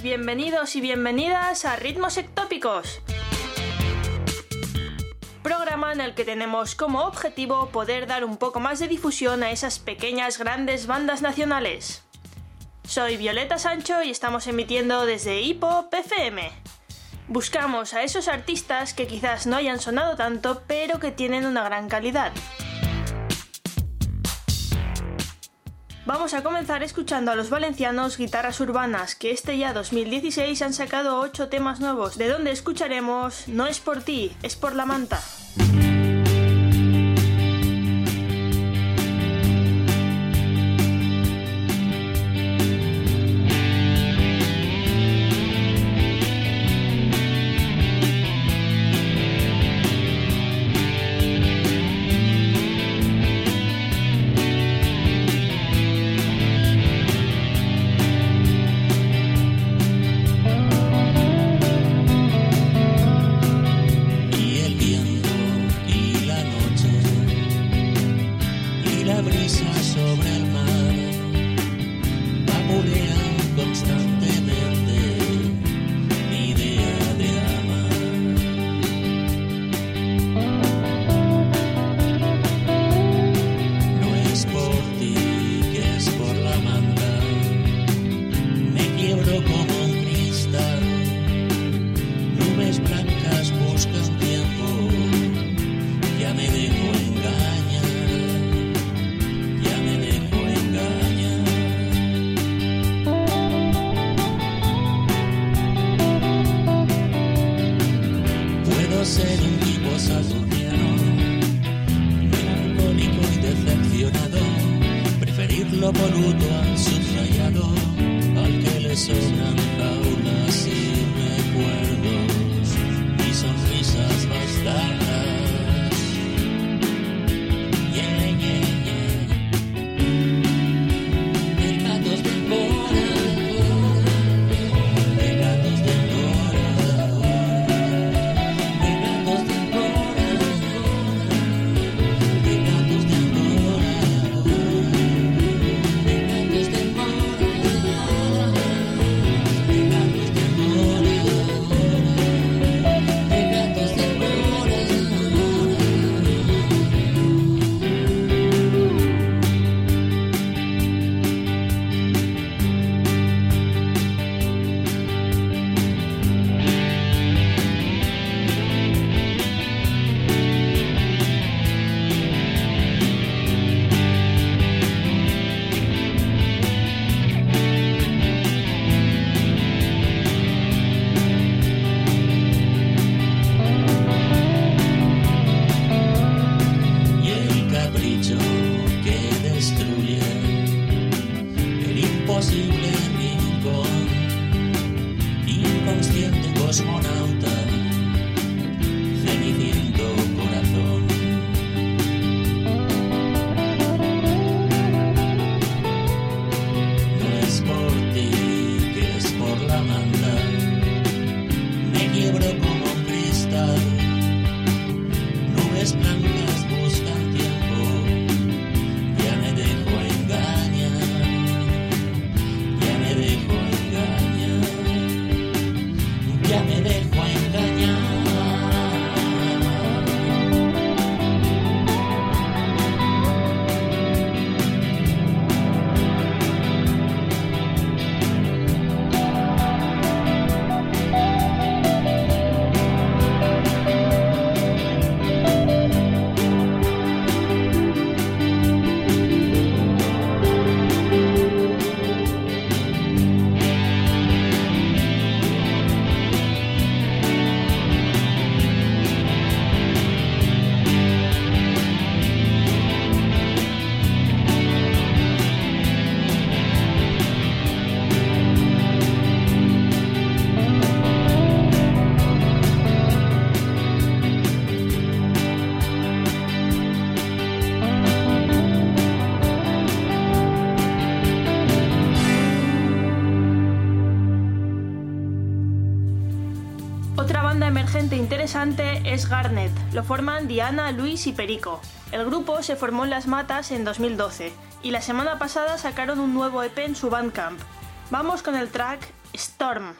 bienvenidos y bienvenidas a Ritmos Ectópicos. Programa en el que tenemos como objetivo poder dar un poco más de difusión a esas pequeñas grandes bandas nacionales. Soy Violeta Sancho y estamos emitiendo desde Hipop FM. Buscamos a esos artistas que quizás no hayan sonado tanto, pero que tienen una gran calidad. Vamos a comenzar escuchando a los valencianos Guitarras Urbanas, que este ya 2016 han sacado 8 temas nuevos, de donde escucharemos No es por ti, es por la manta. 心里。Lo forman Diana, Luis y Perico. El grupo se formó en Las Matas en 2012 y la semana pasada sacaron un nuevo EP en su Bandcamp. Vamos con el track Storm.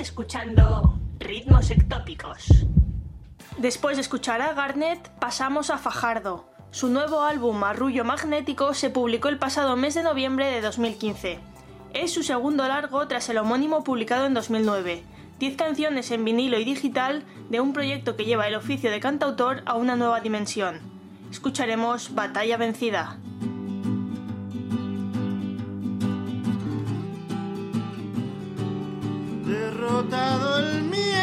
Escuchando Ritmos Ectópicos. Después de escuchar a Garnet, pasamos a Fajardo. Su nuevo álbum Arrullo Magnético se publicó el pasado mes de noviembre de 2015. Es su segundo largo tras el homónimo publicado en 2009. 10 canciones en vinilo y digital de un proyecto que lleva el oficio de cantautor a una nueva dimensión. Escucharemos Batalla Vencida. derrotado el miedo.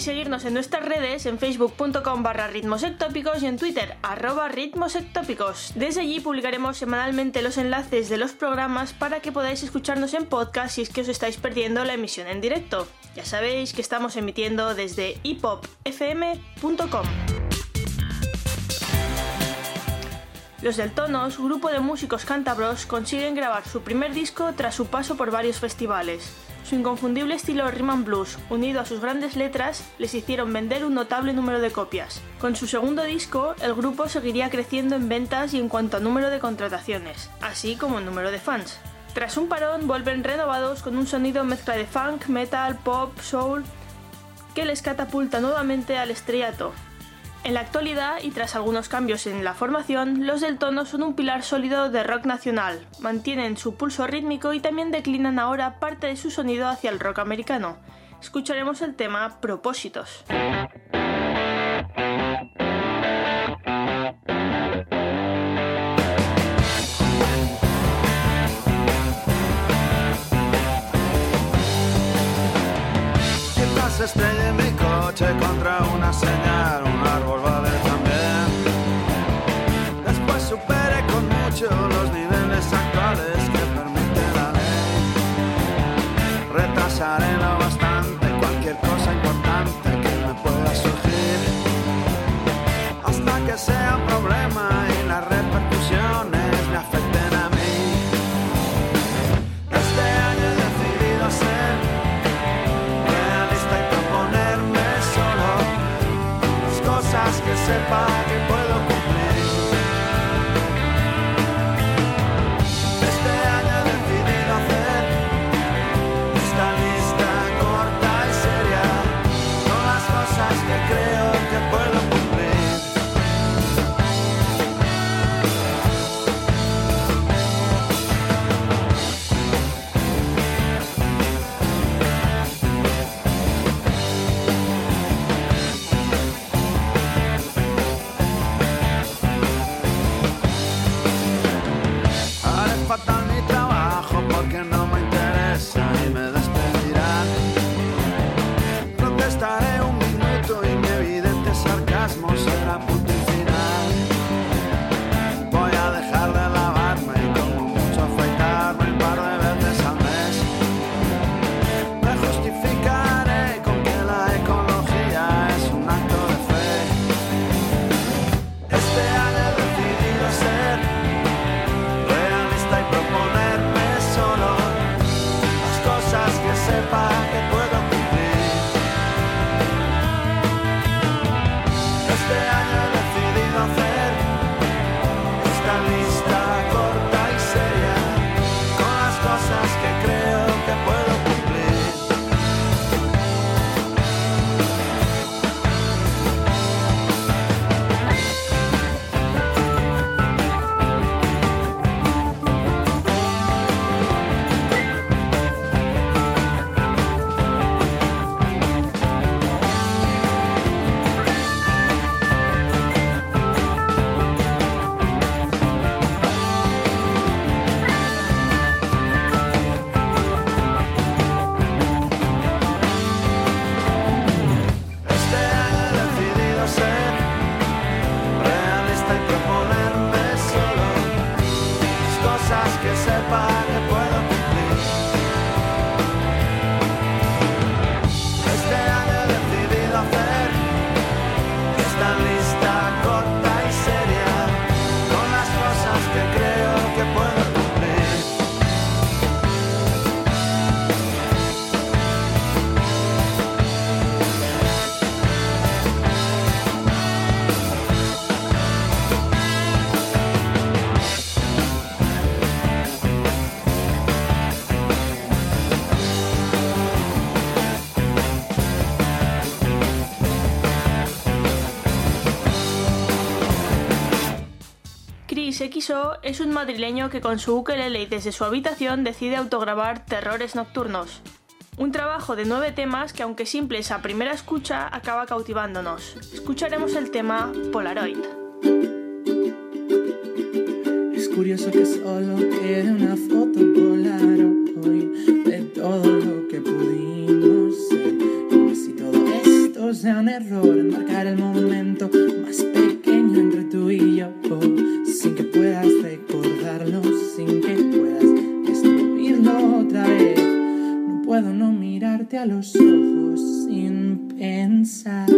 Seguirnos en nuestras redes, en facebook.com barra ritmosectópicos y en twitter arroba ritmosectópicos. Desde allí publicaremos semanalmente los enlaces de los programas para que podáis escucharnos en podcast si es que os estáis perdiendo la emisión en directo. Ya sabéis que estamos emitiendo desde hipopfm.com. Los del Tonos, grupo de músicos cántabros, consiguen grabar su primer disco tras su paso por varios festivales. Su inconfundible estilo rhythm blues, unido a sus grandes letras, les hicieron vender un notable número de copias. Con su segundo disco, el grupo seguiría creciendo en ventas y en cuanto a número de contrataciones, así como en número de fans. Tras un parón, vuelven renovados con un sonido mezcla de funk, metal, pop, soul, que les catapulta nuevamente al estrellato. En la actualidad, y tras algunos cambios en la formación, los del tono son un pilar sólido de rock nacional, mantienen su pulso rítmico y también declinan ahora parte de su sonido hacia el rock americano. Escucharemos el tema Propósitos. Coche contra una señal, un árbol XO es un madrileño que con su ukelele y desde su habitación decide autograbar Terrores Nocturnos. Un trabajo de nueve temas que aunque simples a primera escucha acaba cautivándonos. Escucharemos el tema Polaroid. Es curioso que solo quede una foto Polaroid de todo lo que pudimos ser. Como si todo esto sea un error, enmarcar el momento puedo no mirarte a los ojos sin pensar.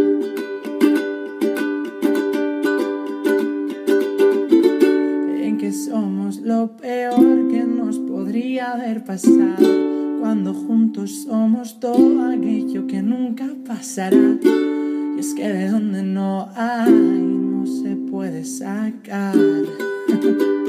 en que somos lo peor que nos podría haber pasado cuando juntos somos todo aquello que nunca pasará. Y es que de donde no hay no se puede sacar.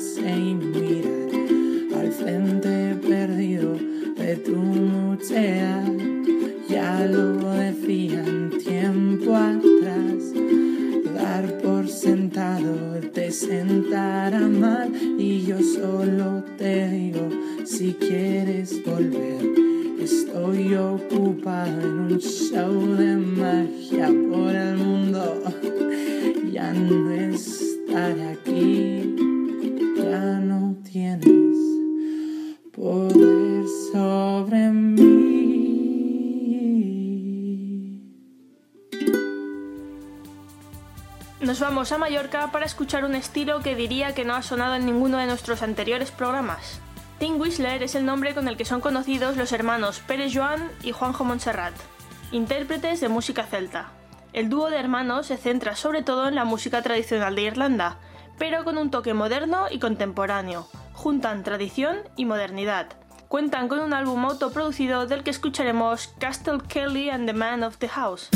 say para escuchar un estilo que diría que no ha sonado en ninguno de nuestros anteriores programas. Tim Whistler es el nombre con el que son conocidos los hermanos Pérez Joan y Juanjo Montserrat, intérpretes de música celta. El dúo de hermanos se centra sobre todo en la música tradicional de Irlanda, pero con un toque moderno y contemporáneo. Juntan tradición y modernidad. Cuentan con un álbum autoproducido del que escucharemos Castle Kelly and the Man of the House.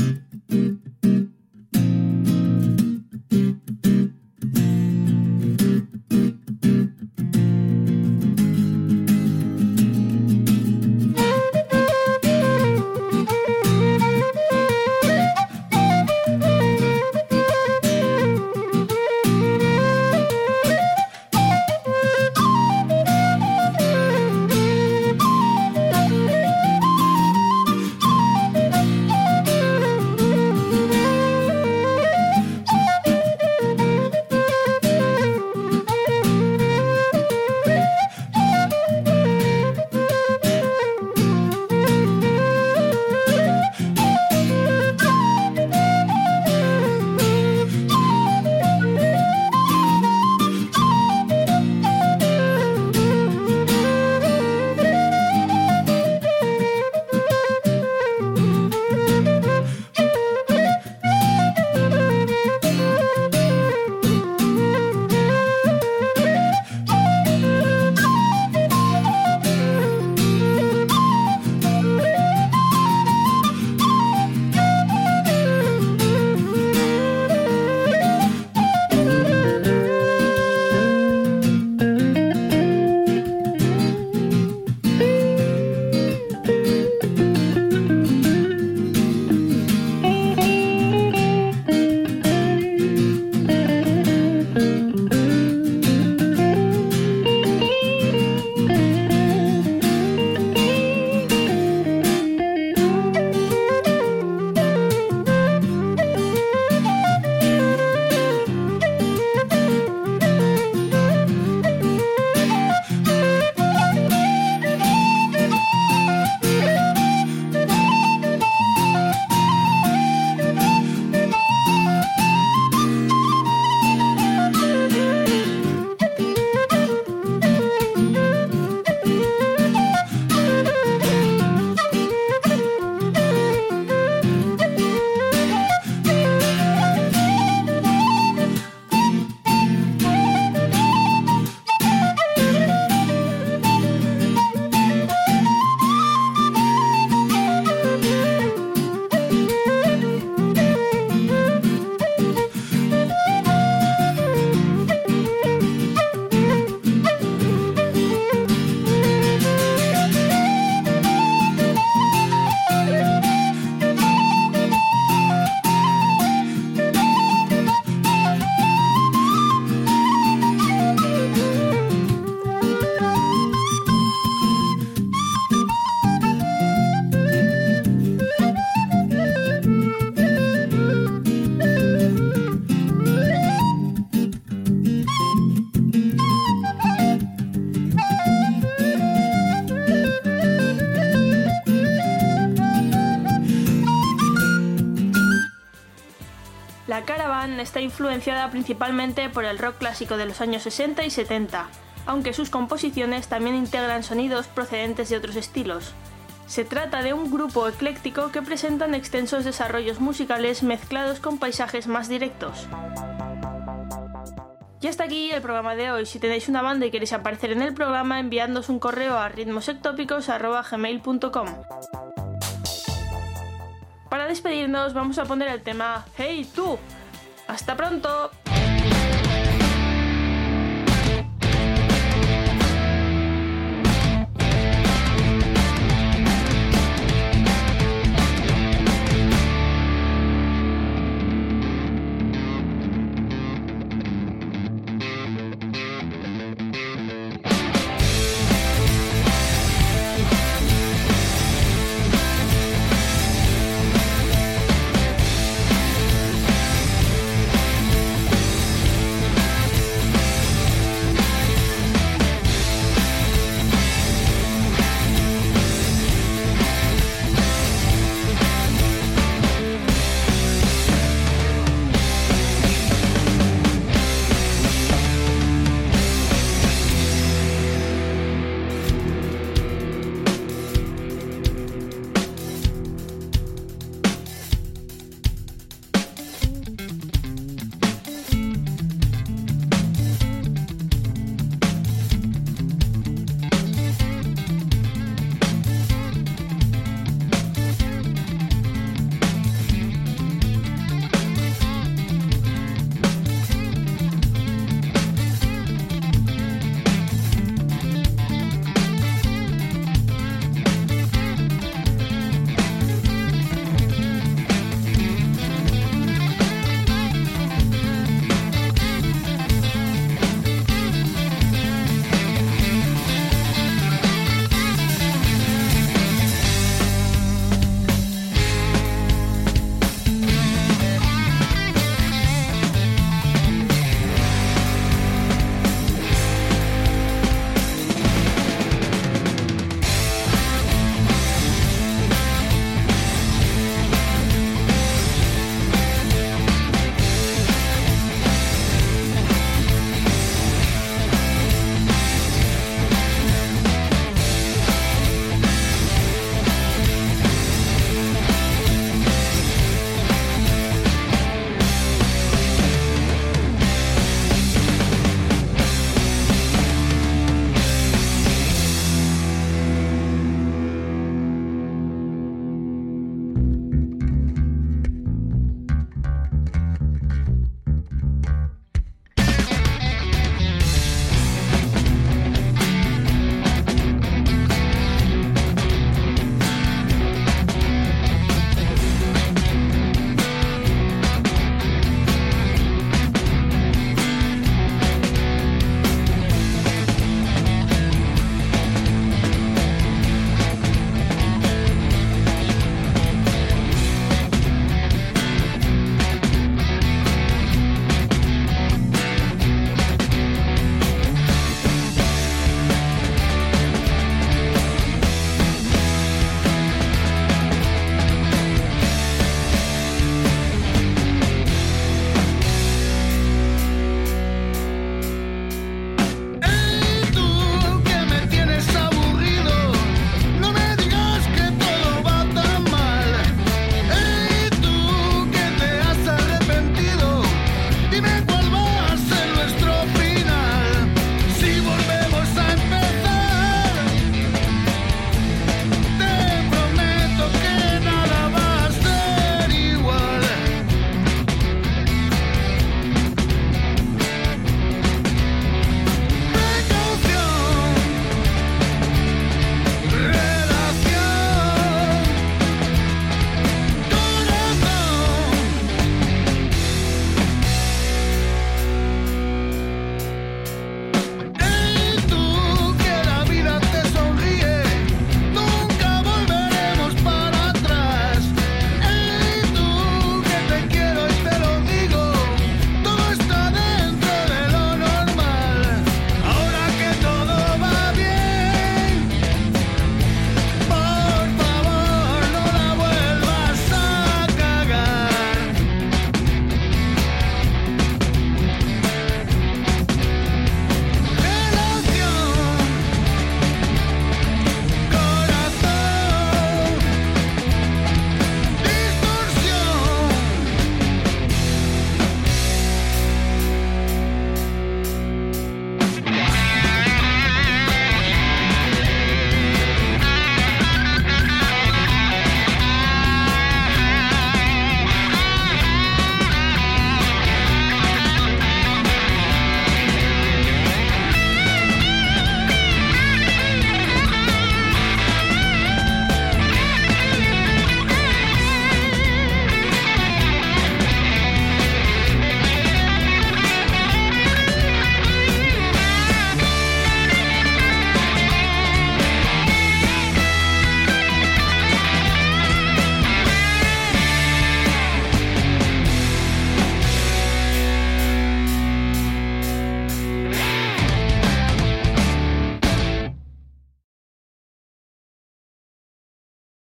Influenciada principalmente por el rock clásico de los años 60 y 70, aunque sus composiciones también integran sonidos procedentes de otros estilos. Se trata de un grupo ecléctico que presentan extensos desarrollos musicales mezclados con paisajes más directos. Y hasta aquí el programa de hoy. Si tenéis una banda y queréis aparecer en el programa, enviadnos un correo a ritmosectópicos.gmail.com Para despedirnos vamos a poner el tema Hey tú. ¡Hasta pronto!